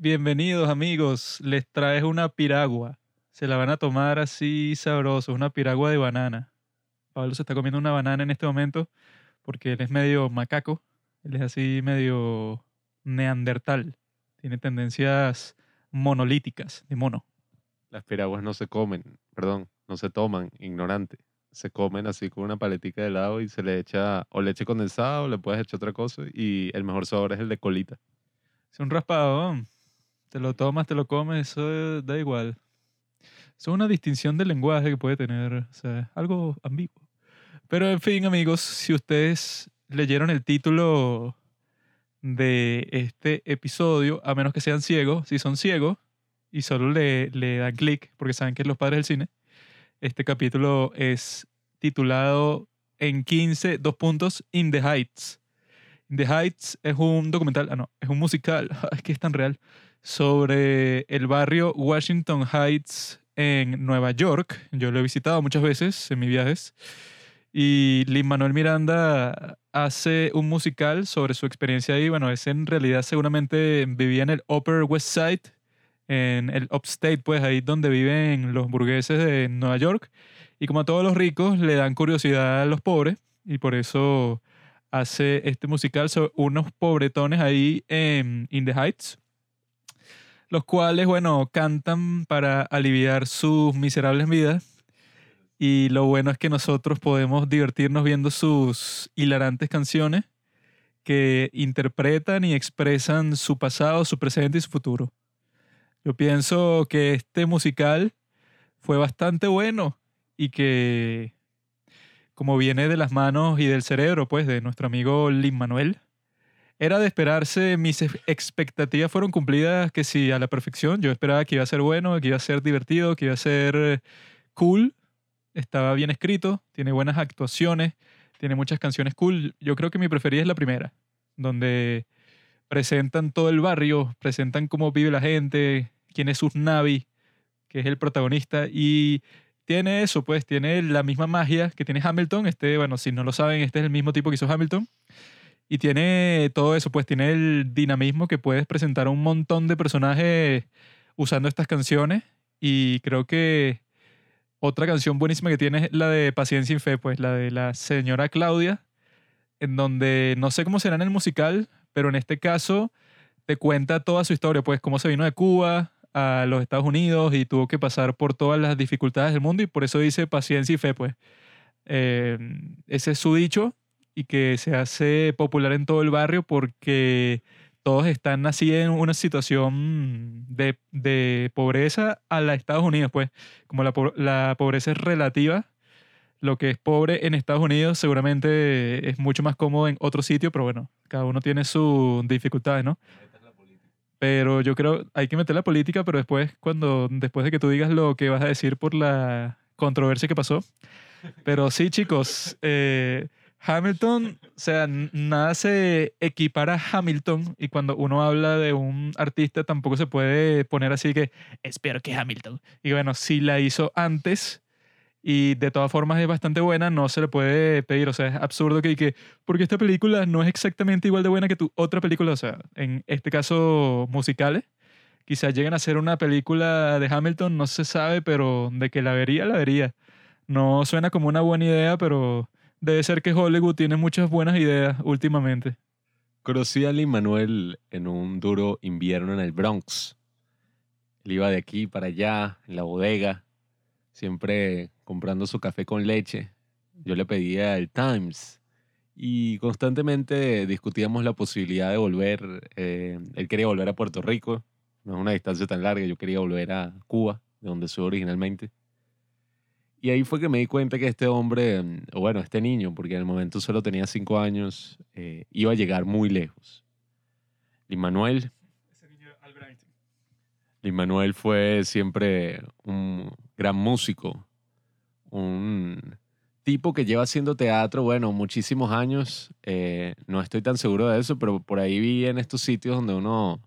Bienvenidos amigos, les traes una piragua. Se la van a tomar así sabroso, una piragua de banana. Pablo se está comiendo una banana en este momento porque él es medio macaco, él es así medio neandertal, tiene tendencias monolíticas de mono. Las piraguas no se comen, perdón, no se toman, ignorante. Se comen así con una paletica de helado y se le echa o leche condensada o le puedes echar otra cosa y el mejor sabor es el de colita. Es un raspadón. Te lo tomas, te lo comes, eso da igual. Es una distinción de lenguaje que puede tener, o sea, algo ambiguo. Pero en fin, amigos, si ustedes leyeron el título de este episodio, a menos que sean ciegos, si son ciegos y solo le, le dan clic porque saben que es los padres del cine, este capítulo es titulado en 15, dos puntos, In the Heights. In the Heights es un documental, ah no, es un musical, es que es tan real, sobre el barrio Washington Heights en Nueva York. Yo lo he visitado muchas veces en mis viajes. Y Lin Manuel Miranda hace un musical sobre su experiencia ahí. Bueno, es en realidad seguramente vivía en el Upper West Side, en el Upstate, pues ahí donde viven los burgueses de Nueva York. Y como a todos los ricos, le dan curiosidad a los pobres. Y por eso hace este musical sobre unos pobretones ahí en the Heights los cuales, bueno, cantan para aliviar sus miserables vidas. Y lo bueno es que nosotros podemos divertirnos viendo sus hilarantes canciones que interpretan y expresan su pasado, su presente y su futuro. Yo pienso que este musical fue bastante bueno y que como viene de las manos y del cerebro, pues, de nuestro amigo Lin Manuel, era de esperarse, mis expectativas fueron cumplidas que sí, a la perfección. Yo esperaba que iba a ser bueno, que iba a ser divertido, que iba a ser cool. Estaba bien escrito, tiene buenas actuaciones, tiene muchas canciones cool. Yo creo que mi preferida es la primera, donde presentan todo el barrio, presentan cómo vive la gente, quién es Usnavi, que es el protagonista, y tiene eso, pues, tiene la misma magia que tiene Hamilton. Este, bueno, si no lo saben, este es el mismo tipo que hizo Hamilton. Y tiene todo eso, pues tiene el dinamismo que puedes presentar a un montón de personajes usando estas canciones. Y creo que otra canción buenísima que tiene es la de Paciencia sin Fe, pues la de la señora Claudia, en donde no sé cómo será en el musical, pero en este caso te cuenta toda su historia, pues cómo se vino de Cuba a los Estados Unidos y tuvo que pasar por todas las dificultades del mundo y por eso dice paciencia y fe, pues. Eh, ese es su dicho y que se hace popular en todo el barrio porque todos están así en una situación de, de pobreza a la Estados Unidos, pues como la, la pobreza es relativa, lo que es pobre en Estados Unidos seguramente es mucho más cómodo en otro sitio, pero bueno, cada uno tiene sus dificultades, ¿no? Pero yo creo, hay que meter la política, pero después, cuando, después de que tú digas lo que vas a decir por la controversia que pasó. Pero sí, chicos, eh, Hamilton, o sea, nada se equipara a Hamilton y cuando uno habla de un artista tampoco se puede poner así que espero que Hamilton. Y bueno, si la hizo antes y de todas formas es bastante buena, no se le puede pedir, o sea, es absurdo que, que porque esta película no es exactamente igual de buena que tu otra película, o sea, en este caso musicales. Quizás lleguen a ser una película de Hamilton, no se sabe, pero de que la vería, la vería. No suena como una buena idea, pero Debe ser que Hollywood tiene muchas buenas ideas últimamente. Conocí a Lin Manuel en un duro invierno en el Bronx. Él iba de aquí para allá, en la bodega, siempre comprando su café con leche. Yo le pedía el Times y constantemente discutíamos la posibilidad de volver. Eh, él quería volver a Puerto Rico, no es una distancia tan larga, yo quería volver a Cuba, de donde soy originalmente. Y ahí fue que me di cuenta que este hombre, mm, o bueno, este niño, porque en el momento solo tenía cinco años, eh, iba a llegar muy lejos. Lin Manuel. Lin Manuel fue siempre un gran músico, un tipo que lleva haciendo teatro, bueno, muchísimos años. Eh, no estoy tan seguro de eso, pero por ahí vi en estos sitios donde uno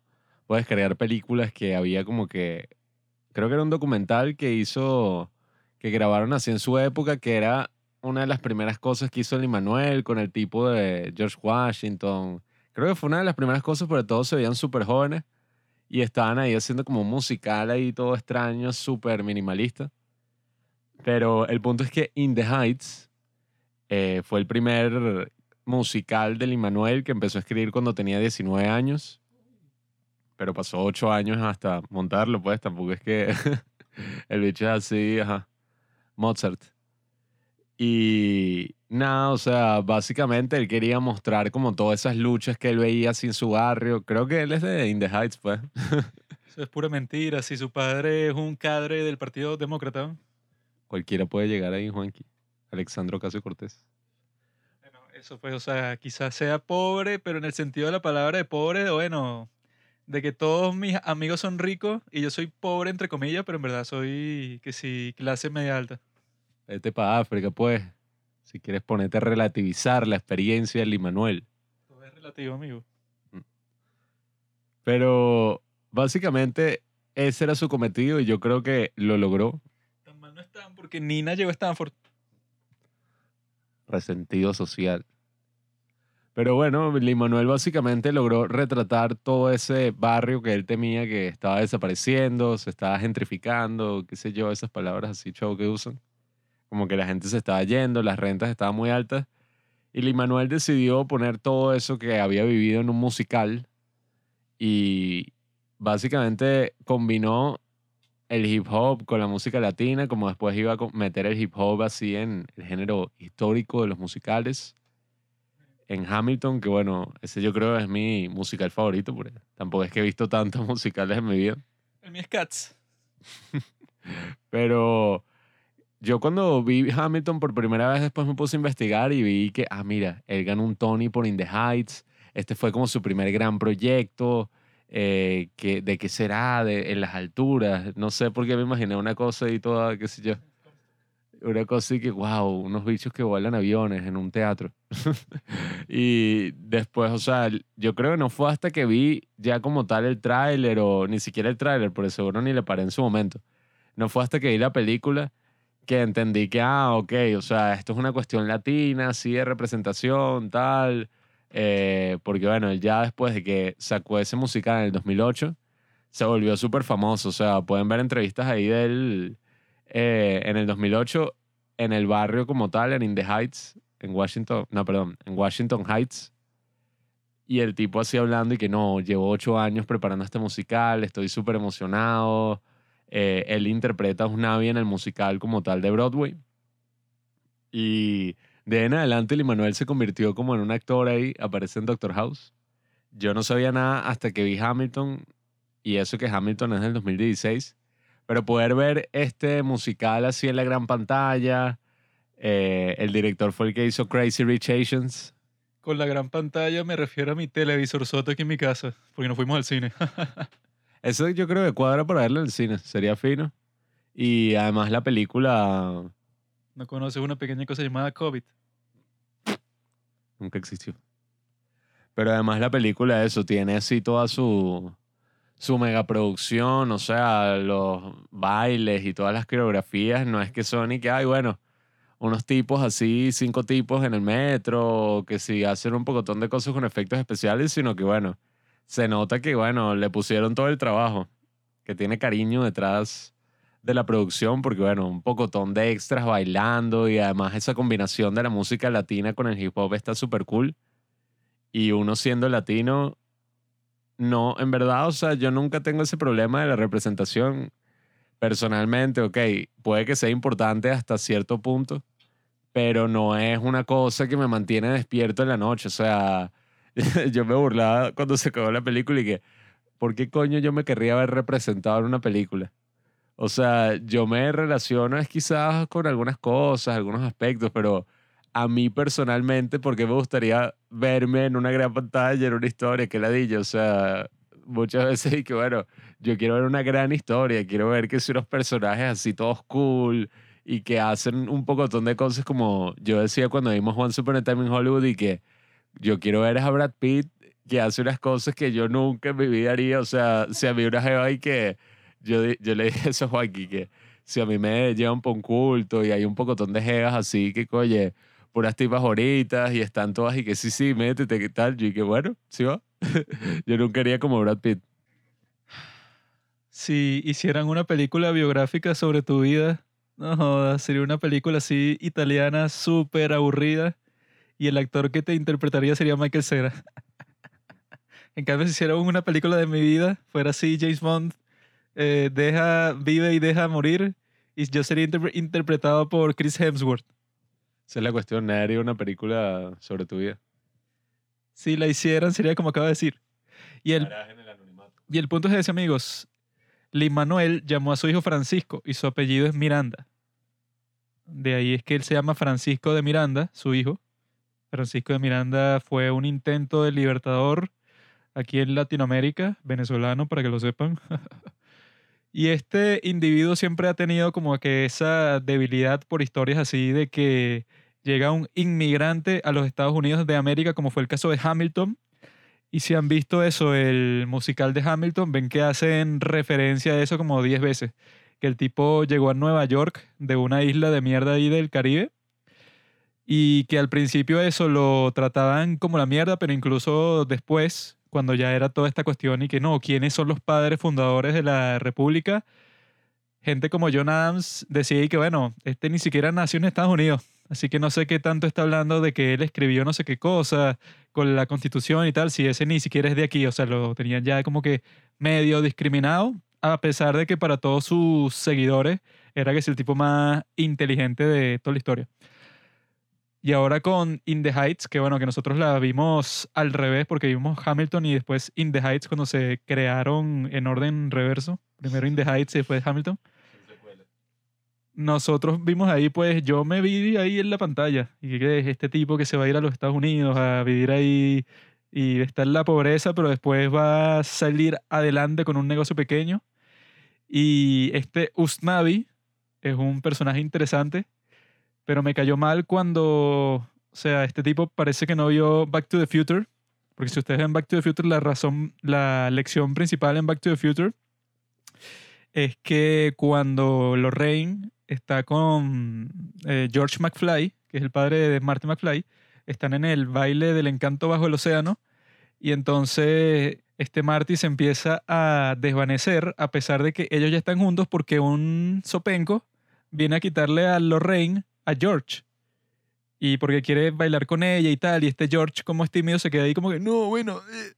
puede crear películas que había como que, creo que era un documental que hizo que grabaron así en su época, que era una de las primeras cosas que hizo el Manuel con el tipo de George Washington. Creo que fue una de las primeras cosas, porque todos se veían súper jóvenes. y estaban ahí haciendo como un musical ahí todo extraño, súper minimalista. Pero el punto es que In the Heights eh, fue el primer musical de Lin-Manuel que empezó a escribir cuando tenía 19 años. Pero pasó 8 años hasta montarlo, pues tampoco es que el bicho es así, ajá. Mozart. Y nada, o sea, básicamente él quería mostrar como todas esas luchas que él veía sin su barrio. Creo que él es de In the Heights, pues. Eso es pura mentira. Si su padre es un cadre del Partido Demócrata. Cualquiera puede llegar ahí, Juanqui. Alexandro Casio Cortés. Bueno, eso pues, o sea, quizás sea pobre, pero en el sentido de la palabra de pobre, bueno, de que todos mis amigos son ricos y yo soy pobre, entre comillas, pero en verdad soy, que sí, clase media alta. Vete para África, pues. Si quieres ponerte a relativizar la experiencia del Immanuel. Todo es relativo, amigo. Pero básicamente ese era su cometido y yo creo que lo logró. Tan mal no están porque Nina llegó a Stanford. Resentido social. Pero bueno, Manuel básicamente logró retratar todo ese barrio que él temía que estaba desapareciendo, se estaba gentrificando, qué sé yo, esas palabras así chau que usan como que la gente se estaba yendo, las rentas estaban muy altas. Y Lin Manuel decidió poner todo eso que había vivido en un musical y básicamente combinó el hip hop con la música latina, como después iba a meter el hip hop así en el género histórico de los musicales. En Hamilton, que bueno, ese yo creo es mi musical favorito, porque tampoco es que he visto tantos musicales en mi vida. El mío es Cats. Pero yo cuando vi Hamilton por primera vez después me puse a investigar y vi que, ah, mira, él ganó un Tony por In the Heights. Este fue como su primer gran proyecto. Eh, que, ¿De qué será? De, en las alturas. No sé por qué me imaginé una cosa y toda, qué sé yo. Una cosa y que, wow, unos bichos que vuelan aviones en un teatro. y después, o sea, yo creo que no fue hasta que vi ya como tal el tráiler o ni siquiera el tráiler, por seguro ni le paré en su momento. No fue hasta que vi la película que entendí que, ah, ok, o sea, esto es una cuestión latina, sí, de representación, tal. Eh, porque bueno, ya después de que sacó ese musical en el 2008, se volvió súper famoso. O sea, pueden ver entrevistas ahí de él eh, en el 2008 en el barrio como tal, en In the Heights, en Washington, no, perdón, en Washington Heights. Y el tipo así hablando y que no, llevo ocho años preparando este musical, estoy súper emocionado. Eh, él interpreta a un Navi en el musical como tal de Broadway. Y de en adelante, Lin Manuel se convirtió como en un actor ahí, aparece en Doctor House. Yo no sabía nada hasta que vi Hamilton, y eso que Hamilton es del 2016. Pero poder ver este musical así en la gran pantalla, eh, el director fue el que hizo Crazy Rich Asians. Con la gran pantalla me refiero a mi televisor soto aquí en mi casa, porque no fuimos al cine. Eso yo creo que cuadra para verlo en el cine, sería fino. Y además la película... ¿No conoces una pequeña cosa llamada COVID? Nunca existió. Pero además la película, eso, tiene así toda su, su megaproducción, o sea, los bailes y todas las coreografías, no es que son ni que, hay, bueno, unos tipos así, cinco tipos en el metro, que sí hacen un pocotón de cosas con efectos especiales, sino que, bueno, se nota que, bueno, le pusieron todo el trabajo, que tiene cariño detrás de la producción, porque, bueno, un pocotón de extras bailando y además esa combinación de la música latina con el hip hop está súper cool. Y uno siendo latino, no, en verdad, o sea, yo nunca tengo ese problema de la representación. Personalmente, ok, puede que sea importante hasta cierto punto, pero no es una cosa que me mantiene despierto en la noche. O sea, yo me burlaba cuando se acabó la película y que, ¿por qué coño yo me querría haber representado en una película? O sea, yo me relaciono quizás con algunas cosas, algunos aspectos, pero a mí personalmente, ¿por qué me gustaría verme en una gran pantalla, en una historia? que ladilla? O sea, muchas veces y que bueno, yo quiero ver una gran historia, quiero ver que son unos personajes así todos cool y que hacen un pocotón de cosas como yo decía cuando vimos One Super Time in Hollywood y que yo quiero ver a Brad Pitt que hace unas cosas que yo nunca en mi vida haría. O sea, si a mí una jeva y que yo, yo le dije eso a Joaquín, que si a mí me llevan por un culto y hay un pocotón de jevas así que, oye, puras tipas bonitas y están todas y que sí, sí, métete, ¿qué tal? Yo y que bueno, sí va. yo nunca haría como Brad Pitt. si hicieran una película biográfica sobre tu vida, no jodas, sería una película así italiana súper aburrida y el actor que te interpretaría sería Michael Cera. en cambio, si hicieran una película de mi vida, fuera así James Bond, eh, deja, vive y deja morir, y yo sería interpre- interpretado por Chris Hemsworth. Esa es la cuestión, nadie haría una película sobre tu vida. Si la hicieran, sería como acabo de decir. El, el y el punto es ese, amigos. Lin Manuel llamó a su hijo Francisco y su apellido es Miranda. De ahí es que él se llama Francisco de Miranda, su hijo. Francisco de Miranda fue un intento de libertador aquí en Latinoamérica, venezolano, para que lo sepan. y este individuo siempre ha tenido como que esa debilidad por historias así de que llega un inmigrante a los Estados Unidos de América, como fue el caso de Hamilton. Y si han visto eso, el musical de Hamilton, ven que hacen referencia a eso como 10 veces. Que el tipo llegó a Nueva York de una isla de mierda ahí del Caribe. Y que al principio eso lo trataban como la mierda, pero incluso después, cuando ya era toda esta cuestión y que no, ¿quiénes son los padres fundadores de la República? Gente como John Adams decía que bueno, este ni siquiera nació en Estados Unidos. Así que no sé qué tanto está hablando de que él escribió no sé qué cosa con la constitución y tal, si ese ni siquiera es de aquí, o sea, lo tenían ya como que medio discriminado, a pesar de que para todos sus seguidores era que es el tipo más inteligente de toda la historia. Y ahora con In the Heights, que bueno, que nosotros la vimos al revés porque vimos Hamilton y después In the Heights cuando se crearon en orden reverso. Primero In the Heights y después Hamilton. Nosotros vimos ahí, pues yo me vi ahí en la pantalla y que es este tipo que se va a ir a los Estados Unidos a vivir ahí y está en la pobreza, pero después va a salir adelante con un negocio pequeño. Y este Usnavi es un personaje interesante, pero me cayó mal cuando, o sea, este tipo parece que no vio Back to the Future, porque si ustedes ven Back to the Future, la razón, la lección principal en Back to the Future es que cuando Lorraine está con eh, George McFly, que es el padre de Marty McFly, están en el baile del encanto bajo el océano y entonces este Marty se empieza a desvanecer a pesar de que ellos ya están juntos porque un sopenco viene a quitarle a Lorraine a George y porque quiere bailar con ella y tal y este George como es tímido se queda ahí como que no, bueno eh".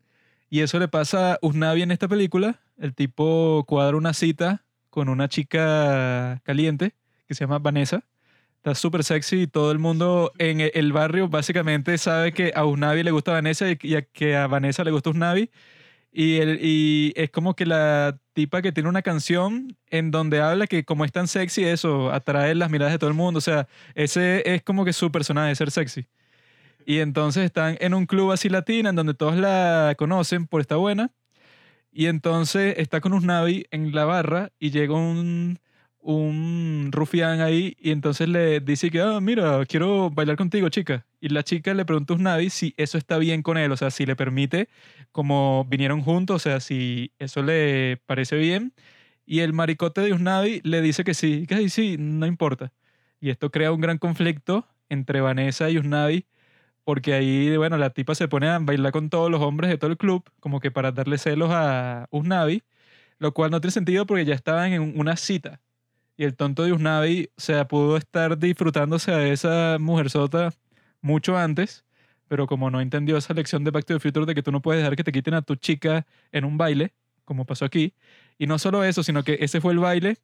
y eso le pasa a Usnavi en esta película el tipo cuadra una cita con una chica caliente que se llama Vanessa Está súper sexy y todo el mundo en el barrio básicamente sabe que a Usnavi le gusta Vanessa y que a Vanessa le gusta Usnavi. Y, el, y es como que la tipa que tiene una canción en donde habla que como es tan sexy, eso atrae las miradas de todo el mundo. O sea, ese es como que su personaje, ser sexy. Y entonces están en un club así latina en donde todos la conocen por estar buena. Y entonces está con Usnavi en la barra y llega un, un rufián ahí y entonces le dice que, ah, mira, quiero bailar contigo, chica. Y la chica le pregunta a Usnavi si eso está bien con él, o sea, si le permite, como vinieron juntos, o sea, si eso le parece bien. Y el maricote de Usnavi le dice que sí, que sí, no importa. Y esto crea un gran conflicto entre Vanessa y Usnavi, porque ahí, bueno, la tipa se pone a bailar con todos los hombres de todo el club, como que para darle celos a Usnavi, lo cual no tiene sentido porque ya estaban en una cita. Y el tonto de Usnavi, o sea, pudo estar disfrutándose a esa mujerzota mucho antes, pero como no entendió esa lección de Back to the Future de que tú no puedes dejar que te quiten a tu chica en un baile, como pasó aquí, y no solo eso, sino que ese fue el baile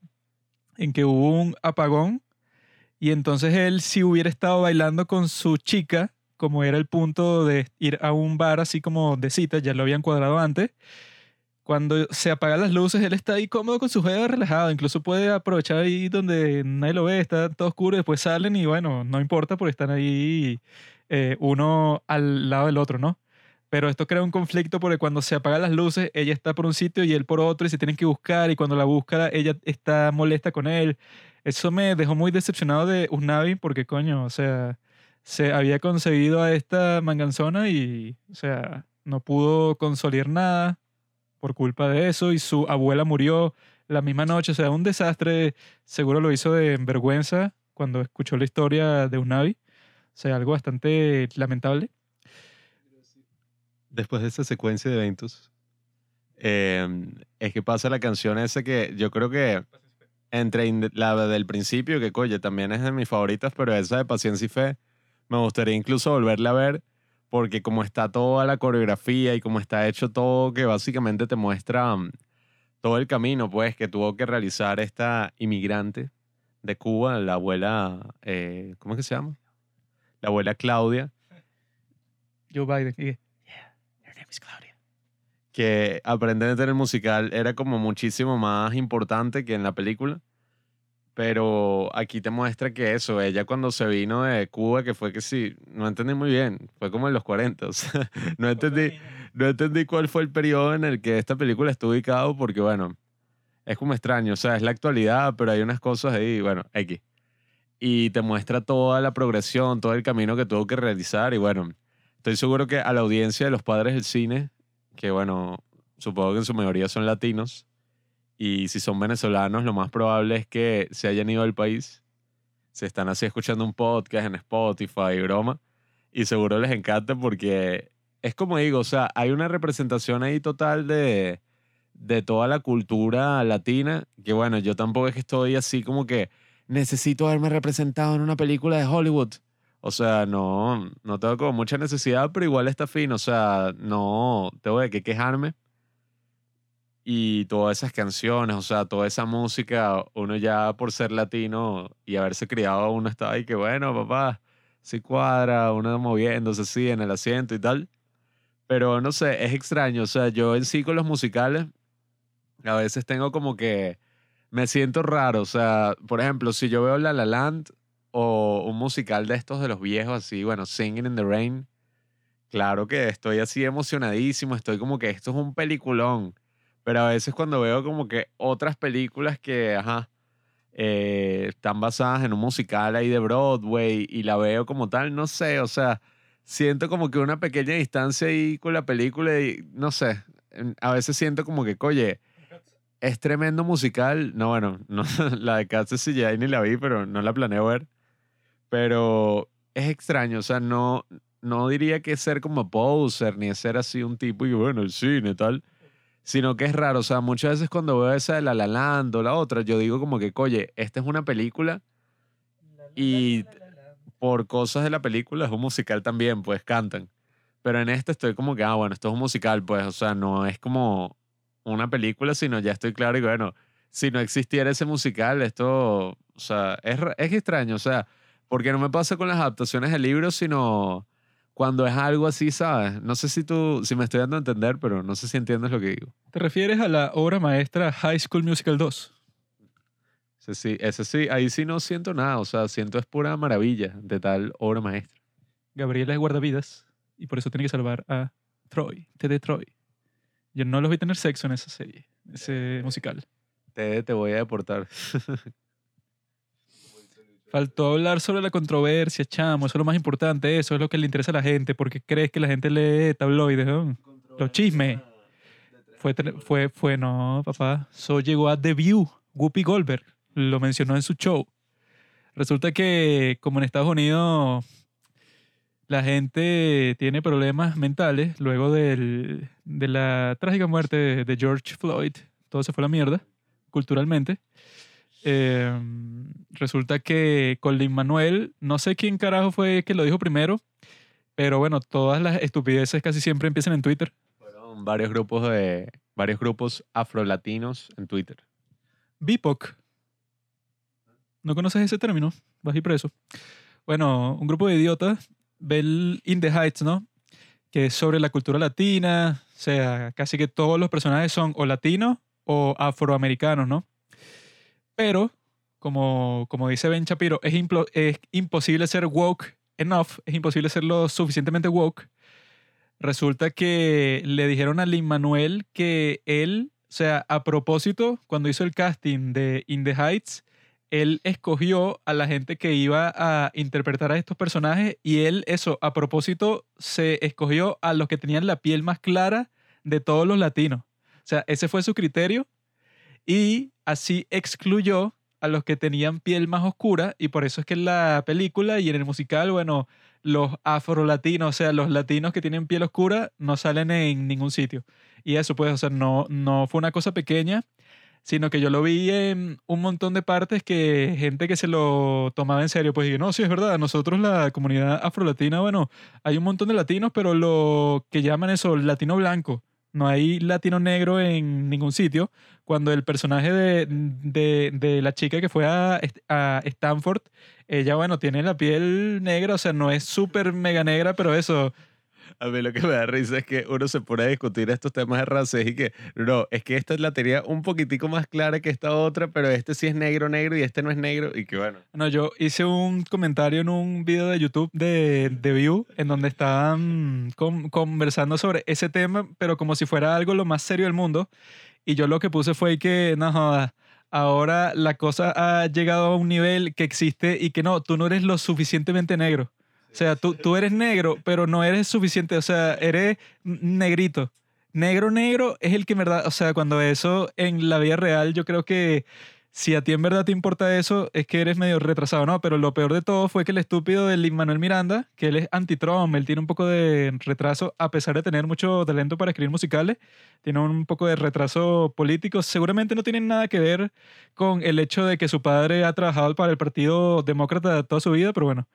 en que hubo un apagón y entonces él si hubiera estado bailando con su chica, como era el punto de ir a un bar así como de cita, ya lo habían cuadrado antes, cuando se apagan las luces, él está ahí cómodo con su juego relajado. Incluso puede aprovechar ahí donde nadie lo ve, está todo oscuro, y después salen y bueno, no importa porque están ahí eh, uno al lado del otro, ¿no? Pero esto crea un conflicto porque cuando se apagan las luces, ella está por un sitio y él por otro y se tienen que buscar y cuando la busca, ella está molesta con él. Eso me dejó muy decepcionado de Usnavi porque, coño, o sea, se había conseguido a esta manganzona y, o sea, no pudo consolidar nada por culpa de eso y su abuela murió la misma noche, o sea, un desastre, seguro lo hizo de vergüenza cuando escuchó la historia de Usnavi, o sea, algo bastante lamentable. Después de esa secuencia de eventos, Eh, es que pasa la canción esa que yo creo que entre la del principio, que coye, también es de mis favoritas, pero esa de Paciencia y Fe, me gustaría incluso volverla a ver, porque como está toda la coreografía y como está hecho todo, que básicamente te muestra mm, todo el camino, pues, que tuvo que realizar esta inmigrante de Cuba, la abuela, eh, ¿cómo es que se llama? La abuela Claudia, Joe Biden. yeah, her name is Claudia. que aparentemente en el musical era como muchísimo más importante que en la película. Pero aquí te muestra que eso, ella cuando se vino de Cuba, que fue que sí, no entendí muy bien, fue como en los 40, o sea, no entendí, no entendí cuál fue el periodo en el que esta película estuvo ubicado, porque bueno, es como extraño, o sea, es la actualidad, pero hay unas cosas ahí, bueno, X. Y te muestra toda la progresión, todo el camino que tuvo que realizar, y bueno, estoy seguro que a la audiencia de los padres del cine, que bueno, supongo que en su mayoría son latinos, y si son venezolanos, lo más probable es que se hayan ido al país, se están así escuchando un podcast en Spotify broma, y seguro les encanta porque es como digo, o sea, hay una representación ahí total de, de toda la cultura latina, que bueno, yo tampoco es que estoy así como que necesito haberme representado en una película de Hollywood. O sea, no, no tengo como mucha necesidad, pero igual está fino. O sea, no tengo de qué quejarme. Y todas esas canciones, o sea, toda esa música, uno ya por ser latino y haberse criado, uno está ahí que bueno, papá, sí cuadra, uno moviéndose así en el asiento y tal. Pero no sé, es extraño. O sea, yo en sí con los musicales, a veces tengo como que me siento raro. O sea, por ejemplo, si yo veo La La Land o un musical de estos de los viejos, así, bueno, Singing in the Rain, claro que estoy así emocionadísimo, estoy como que esto es un peliculón. Pero a veces cuando veo como que otras películas que, ajá, eh, están basadas en un musical ahí de Broadway y la veo como tal, no sé, o sea, siento como que una pequeña distancia ahí con la película y no sé, a veces siento como que, oye, es tremendo musical. No, bueno, no, la de Cats sí ya ni la vi, pero no la planeo ver. Pero es extraño, o sea, no, no diría que es ser como poser, ni es ser así un tipo y bueno, el cine tal, sino que es raro, o sea, muchas veces cuando veo esa de La La Land o la otra, yo digo como que, oye, esta es una película y por cosas de la película es un musical también, pues cantan. Pero en este estoy como que, ah, bueno, esto es un musical, pues, o sea, no es como una película, sino ya estoy claro y bueno, si no existiera ese musical, esto, o sea, es, es extraño, o sea, porque no me pasa con las adaptaciones de libros, sino cuando es algo así, ¿sabes? No sé si tú, si me estoy dando a entender, pero no sé si entiendes lo que digo. ¿Te refieres a la obra maestra High School Musical 2? Ese sí, ese sí, ahí sí no siento nada, o sea, siento es pura maravilla de tal obra maestra. Gabriela es guardavidas y por eso tiene que salvar a Troy, T.D. Troy. Yo no los vi tener sexo en esa serie, ese musical. Te, te voy a deportar. Faltó hablar sobre la controversia, chamo. Eso es lo más importante. Eso es lo que le interesa a la gente. porque crees que la gente lee tabloides? Los chismes. Fue, fue, fue, no, papá. Eso llegó a The View. Whoopi Goldberg lo mencionó en su show. Resulta que, como en Estados Unidos, la gente tiene problemas mentales luego de la trágica muerte de George Floyd. Todo se fue a la mierda, culturalmente. Eh, resulta que con Lin Manuel, no sé quién carajo fue que lo dijo primero, pero bueno, todas las estupideces casi siempre empiezan en Twitter. Fueron varios grupos de varios grupos afrolatinos en Twitter. BIPOC. ¿No conoces ese término? Vas ir preso. Bueno, un grupo de idiotas ve el In the Heights, ¿no? Que es sobre la cultura latina. O sea, casi que todos los personajes son o latinos o afroamericanos, ¿no? Pero, como, como dice Ben Shapiro, es, es imposible ser woke enough, es imposible ser lo suficientemente woke. Resulta que le dijeron a Lin Manuel que él, o sea, a propósito, cuando hizo el casting de In the Heights, él escogió a la gente que iba a interpretar a estos personajes y él, eso, a propósito, se escogió a los que tenían la piel más clara de todos los latinos. O sea, ese fue su criterio y así excluyó a los que tenían piel más oscura y por eso es que en la película y en el musical, bueno, los afrolatinos, o sea, los latinos que tienen piel oscura, no salen en ningún sitio. Y eso, pues, o sea, no, no fue una cosa pequeña, sino que yo lo vi en un montón de partes que gente que se lo tomaba en serio, pues dije, no, sí, es verdad, nosotros la comunidad afrolatina, bueno, hay un montón de latinos, pero lo que llaman eso, latino blanco, no hay latino negro en ningún sitio. Cuando el personaje de, de, la chica que fue a, a Stanford, ella, bueno, tiene la piel negra, o sea, no es súper mega negra, pero eso, A mí lo que me da risa es que uno se pone a discutir estos temas de raza y que, no, es que esta la tenía un poquitico más clara que esta otra, pero este sí es negro, negro y este no es negro. Y que bueno, No, yo hice un comentario en un video de YouTube de, de View en donde estaban con- conversando sobre ese tema, pero como si fuera algo lo más serio del mundo. Y yo lo que puse fue que, no ahora la cosa ha llegado a un nivel que existe y que no, tú no eres lo suficientemente negro. O sea, tú, tú eres negro, pero no eres suficiente, o sea, eres negrito. Negro, negro es el que en verdad, o sea, cuando eso en la vida real, yo creo que si a ti en verdad te importa eso, es que eres medio retrasado, ¿no? Pero lo peor de todo fue que el estúpido de Lin Manuel Miranda, que él es anti-Trump, él tiene un poco de retraso, a pesar de tener mucho talento para escribir musicales, tiene un poco de retraso político. Seguramente no tiene nada que ver con el hecho de que su padre ha trabajado para el Partido Demócrata toda su vida, pero bueno,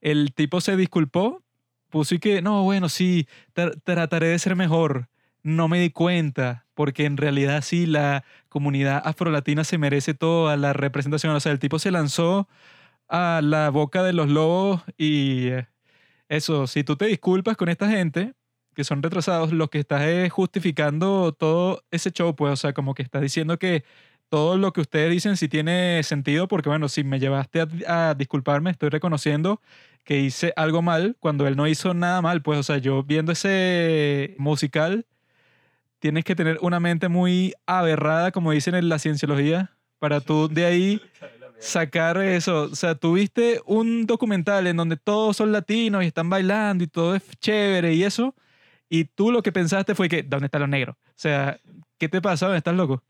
el tipo se disculpó, puso y que, no, bueno, sí, tra- trataré de ser mejor. No me di cuenta, porque en realidad sí, la comunidad afrolatina se merece toda la representación. O sea, el tipo se lanzó a la boca de los lobos y eh, eso, si tú te disculpas con esta gente que son retrasados, lo que estás es justificando todo ese show, pues, o sea, como que estás diciendo que todo lo que ustedes dicen sí tiene sentido, porque bueno, si me llevaste a, a disculparme, estoy reconociendo que hice algo mal cuando él no hizo nada mal, pues, o sea, yo viendo ese musical, tienes que tener una mente muy aberrada, como dicen en la cienciología, para tú de ahí sacar eso. O sea, tuviste un documental en donde todos son latinos y están bailando y todo es chévere y eso, y tú lo que pensaste fue que, ¿dónde están los negros? O sea, ¿qué te pasa? ¿Dónde estás loco?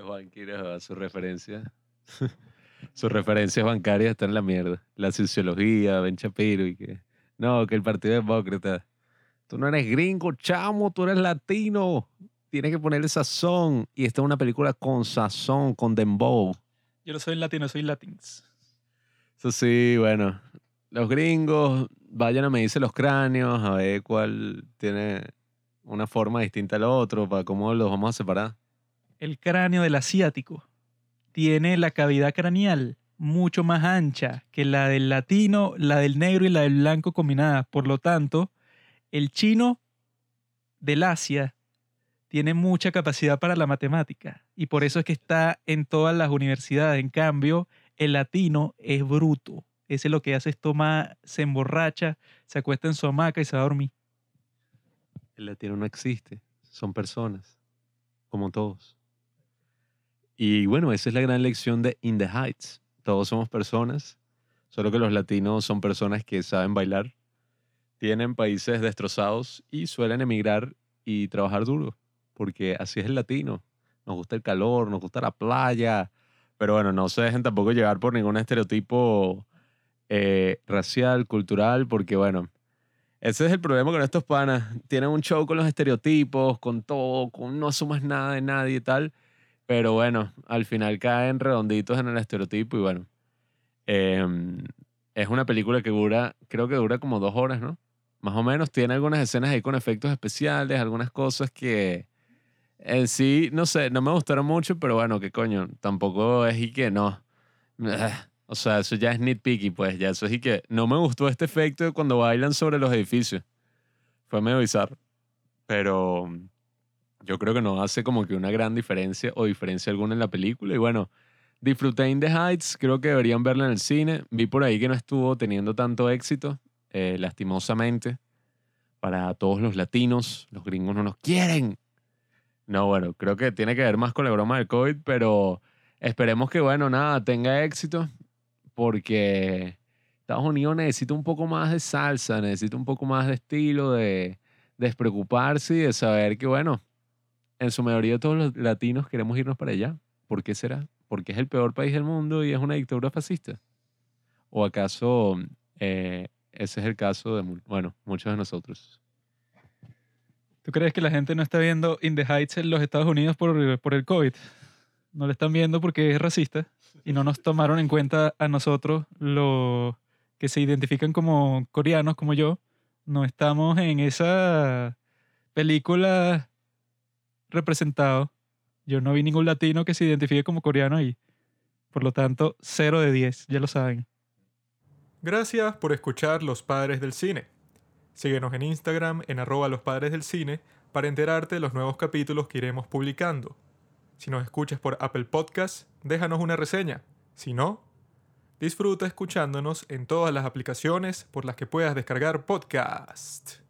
Juan Quiroga, su referencia. Sus referencias bancarias están en la mierda. La sociología, Ben Shapiro y que. No, que el Partido Demócrata. Tú no eres gringo, chamo, tú eres latino. Tienes que ponerle sazón. Y esta es una película con sazón, con dembow. Yo no soy latino, soy latins. Eso sí, bueno. Los gringos, vayan a medirse los cráneos, a ver cuál tiene una forma distinta al otro, para cómo los vamos a separar. El cráneo del asiático tiene la cavidad craneal mucho más ancha que la del latino, la del negro y la del blanco combinadas. Por lo tanto, el chino del Asia tiene mucha capacidad para la matemática y por eso es que está en todas las universidades. En cambio, el latino es bruto. Ese lo que hace es tomar, se emborracha, se acuesta en su hamaca y se va a dormir. El latino no existe, son personas, como todos. Y bueno, esa es la gran lección de In the Heights. Todos somos personas, solo que los latinos son personas que saben bailar, tienen países destrozados y suelen emigrar y trabajar duro, porque así es el latino. Nos gusta el calor, nos gusta la playa, pero bueno, no se dejen tampoco llevar por ningún estereotipo eh, racial, cultural, porque bueno, ese es el problema con estos panas. Tienen un show con los estereotipos, con todo, con no asumas nada de nadie y tal. Pero bueno, al final caen redonditos en el estereotipo y bueno. em, es una película que dura, creo que dura como dos horas, ¿no? Más o menos. Tiene algunas escenas ahí con efectos especiales, algunas cosas que en sí, no sé, no me gustaron mucho, pero bueno, qué coño. Tampoco es y que no. O sea, eso ya es nitpicky, pues. Ya eso es y que no me gustó este efecto de cuando bailan sobre los edificios. Fue medio bizarro. Pero yo creo que no hace como que una gran diferencia o diferencia alguna en la película. Y bueno, disfruté In the Heights. Creo que deberían verla en el cine. Vi por ahí que no estuvo teniendo tanto éxito, eh, lastimosamente. Para todos los latinos, los gringos no nos quieren. No, bueno, creo que tiene que ver más con la broma del COVID, pero esperemos que, bueno, nada, tenga éxito porque Estados Unidos necesita un poco más de salsa, necesita un poco más de estilo, de despreocuparse y de saber que, bueno, en su mayoría todos los latinos queremos irnos para allá. ¿Por qué será? Porque es el peor país del mundo y es una dictadura fascista. ¿O acaso eh, ese es el caso de, bueno, muchos de nosotros. ¿Tú crees que la gente no está viendo In the Heights en los Estados Unidos por, por el COVID? No lo están viendo porque es racista y no nos tomaron en cuenta a nosotros, los que se identifican como coreanos, como yo. No estamos en esa película representado. Yo no vi ningún latino que se identifique como coreano ahí. Por lo tanto, 0 de 10, ya lo saben. Gracias por escuchar Los Padres del Cine. Síguenos en Instagram en arroba los padres del cine para enterarte de los nuevos capítulos que iremos publicando. Si nos escuchas por Apple Podcast, déjanos una reseña. Si no, disfruta escuchándonos en todas las aplicaciones por las que puedas descargar podcast.